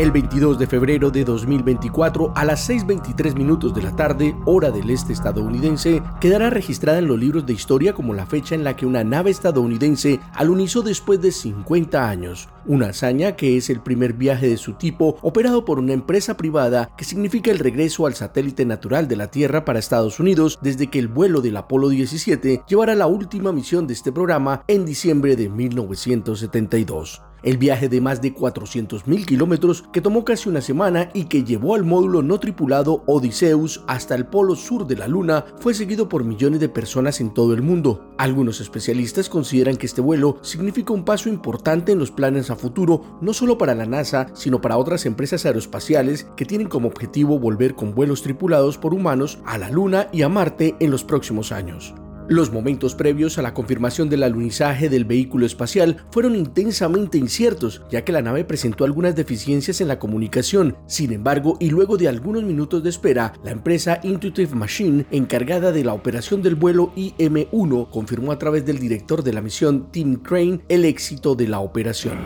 El 22 de febrero de 2024, a las 6.23 minutos de la tarde, hora del este estadounidense, quedará registrada en los libros de historia como la fecha en la que una nave estadounidense alunizó después de 50 años. Una hazaña que es el primer viaje de su tipo operado por una empresa privada que significa el regreso al satélite natural de la Tierra para Estados Unidos desde que el vuelo del Apolo 17 llevara la última misión de este programa en diciembre de 1972. El viaje de más de 400.000 kilómetros que tomó casi una semana y que llevó al módulo no tripulado Odysseus hasta el polo sur de la Luna fue seguido por millones de personas en todo el mundo. Algunos especialistas consideran que este vuelo significa un paso importante en los planes a futuro, no solo para la NASA, sino para otras empresas aeroespaciales que tienen como objetivo volver con vuelos tripulados por humanos a la Luna y a Marte en los próximos años. Los momentos previos a la confirmación del alunizaje del vehículo espacial fueron intensamente inciertos, ya que la nave presentó algunas deficiencias en la comunicación. Sin embargo, y luego de algunos minutos de espera, la empresa Intuitive Machine, encargada de la operación del vuelo IM-1, confirmó a través del director de la misión Tim Crane el éxito de la operación.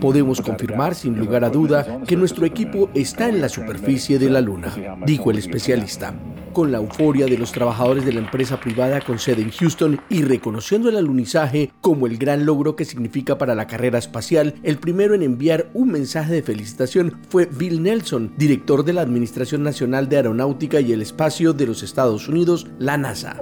Podemos confirmar sin lugar a duda que nuestro equipo está en la superficie de la Luna, dijo el especialista con la euforia de los trabajadores de la empresa privada con sede en Houston y reconociendo el alunizaje como el gran logro que significa para la carrera espacial, el primero en enviar un mensaje de felicitación fue Bill Nelson, director de la Administración Nacional de Aeronáutica y el Espacio de los Estados Unidos, la NASA.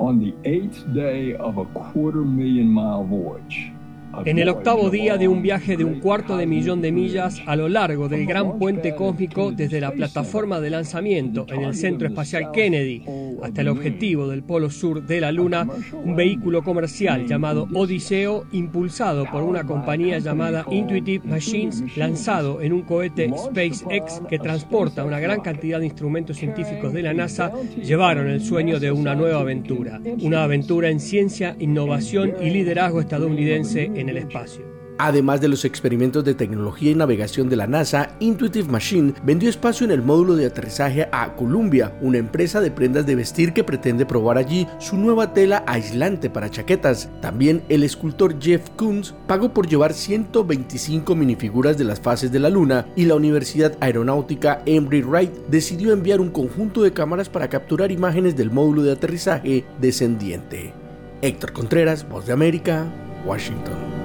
En el octavo día de un viaje de un cuarto de millón de millas a lo largo del gran puente cósmico desde la plataforma de lanzamiento en el Centro Espacial Kennedy hasta el objetivo del polo sur de la Luna, un vehículo comercial llamado Odiseo, impulsado por una compañía llamada Intuitive Machines, lanzado en un cohete SpaceX que transporta una gran cantidad de instrumentos científicos de la NASA, llevaron el sueño de una nueva aventura, una aventura en ciencia, innovación y liderazgo estadounidense en el espacio. Además de los experimentos de tecnología y navegación de la NASA, Intuitive Machine vendió espacio en el módulo de aterrizaje a Columbia, una empresa de prendas de vestir que pretende probar allí su nueva tela aislante para chaquetas. También el escultor Jeff Koons pagó por llevar 125 minifiguras de las fases de la Luna y la Universidad Aeronáutica Embry Wright decidió enviar un conjunto de cámaras para capturar imágenes del módulo de aterrizaje descendiente. Héctor Contreras, Voz de América, Washington.